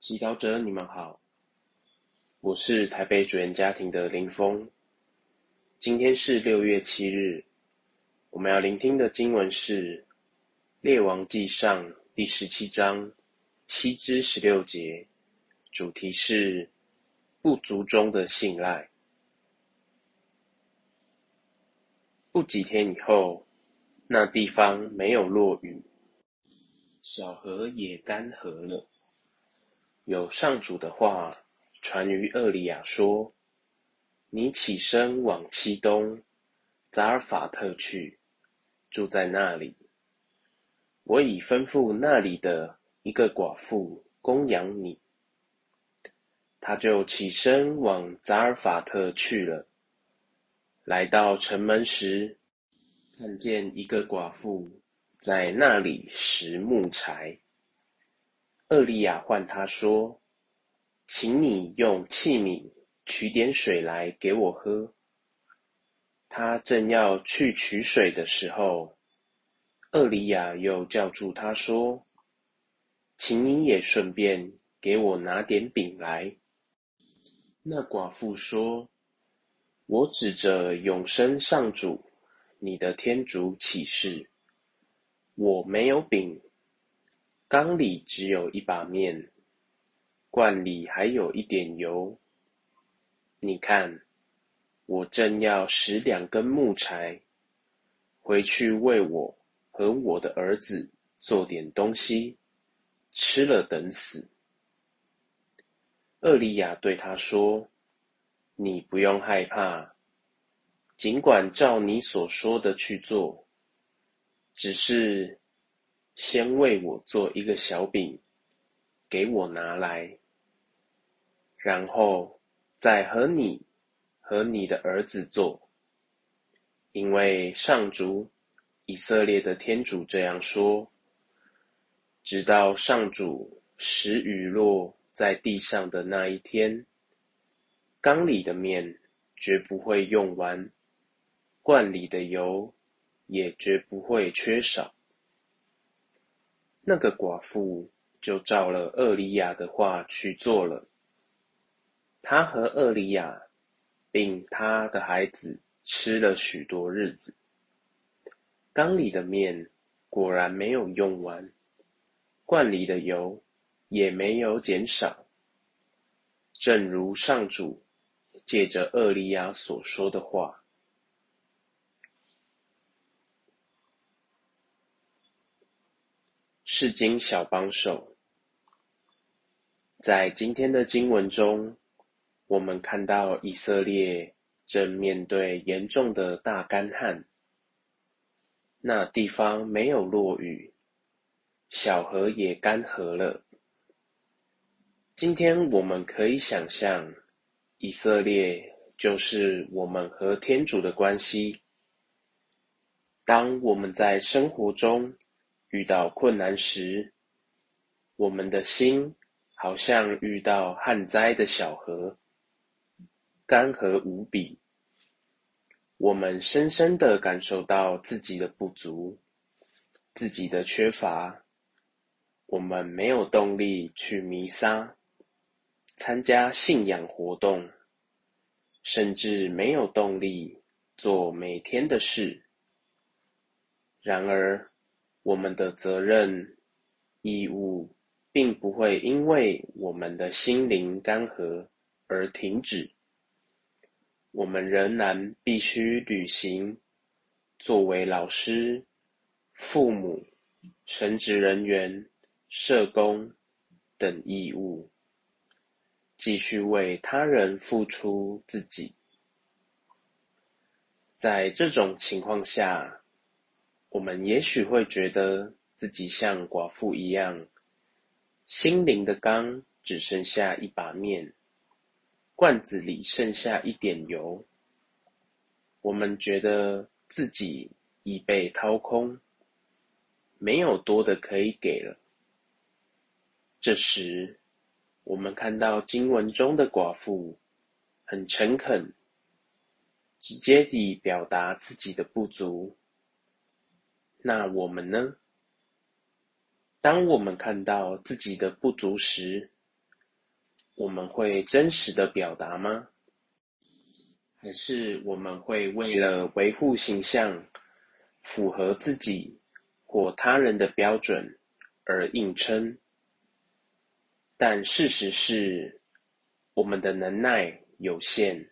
祈祷者，你们好，我是台北主言家庭的林峰。今天是六月七日，我们要聆听的经文是《列王纪上》第十七章七至十六节，主题是不足中的信赖。不几天以后，那地方没有落雨，小河也干涸了。有上主的话传于厄里亚说：“你起身往西东，扎尔法特去，住在那里。我已吩咐那里的一个寡妇供养你。”他就起身往扎尔法特去了。来到城门时，看见一个寡妇在那里拾木柴。厄利亚唤他说：“请你用器皿取点水来给我喝。”他正要去取水的时候，厄利亚又叫住他说：“请你也顺便给我拿点饼来。”那寡妇说：“我指着永生上主，你的天主起誓，我没有饼。”缸里只有一把面，罐里还有一点油。你看，我正要拾两根木柴，回去为我和我的儿子做点东西，吃了等死。厄里亚对他说：“你不用害怕，尽管照你所说的去做，只是……”先为我做一个小饼，给我拿来，然后再和你和你的儿子做，因为上主以色列的天主这样说：直到上主使雨落在地上的那一天，缸里的面绝不会用完，罐里的油也绝不会缺少。那个寡妇就照了厄里亚的话去做了。她和厄里亚，并她的孩子吃了许多日子。缸里的面果然没有用完，罐里的油也没有减少，正如上主借着厄里亚所说的话。释经小帮手，在今天的经文中，我们看到以色列正面对严重的大干旱，那地方没有落雨，小河也干涸了。今天我们可以想象，以色列就是我们和天主的关系。当我们在生活中，遇到困难时，我们的心好像遇到旱灾的小河，干涸无比。我们深深的感受到自己的不足，自己的缺乏。我们没有动力去弥撒，参加信仰活动，甚至没有动力做每天的事。然而，我们的责任、义务，并不会因为我们的心灵干涸而停止。我们仍然必须履行作为老师、父母、神职人员、社工等义务，继续为他人付出自己。在这种情况下，我们也许会觉得自己像寡妇一样，心灵的缸只剩下一把面，罐子里剩下一点油。我们觉得自己已被掏空，没有多的可以给了。这时，我们看到经文中的寡妇很诚恳，直接地表达自己的不足。那我们呢？当我们看到自己的不足时，我们会真实的表达吗？还是我们会为了维护形象，符合自己或他人的标准而硬撑？但事实是，我们的能耐有限，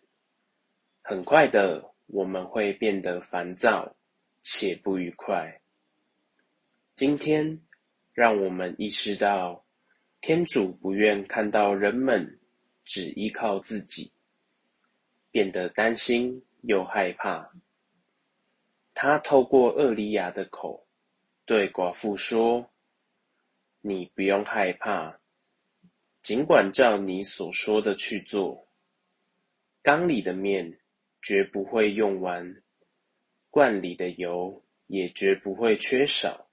很快的我们会变得烦躁且不愉快。今天，让我们意识到，天主不愿看到人们只依靠自己，变得担心又害怕。他透过厄里亚的口，对寡妇说：“你不用害怕。”尽管照你所说的去做，缸里的面绝不会用完，罐里的油也绝不会缺少。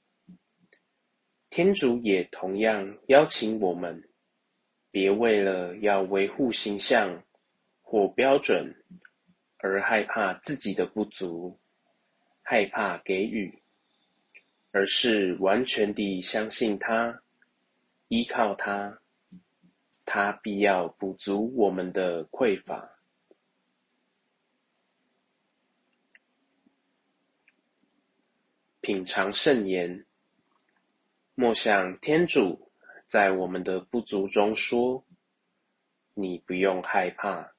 天主也同样邀请我们，别为了要维护形象或标准而害怕自己的不足，害怕给予，而是完全地相信他，依靠他。他必要补足我们的匮乏。品尝圣言，莫想天主在我们的不足中说：“你不用害怕。”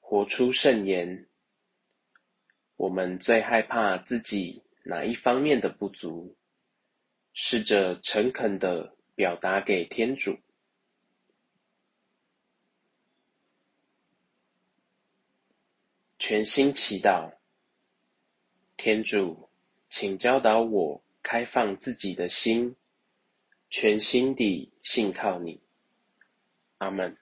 活出圣言，我们最害怕自己哪一方面的不足？试着诚恳地表达给天主。全心祈祷，天主，请教导我开放自己的心，全心地信靠你。阿门。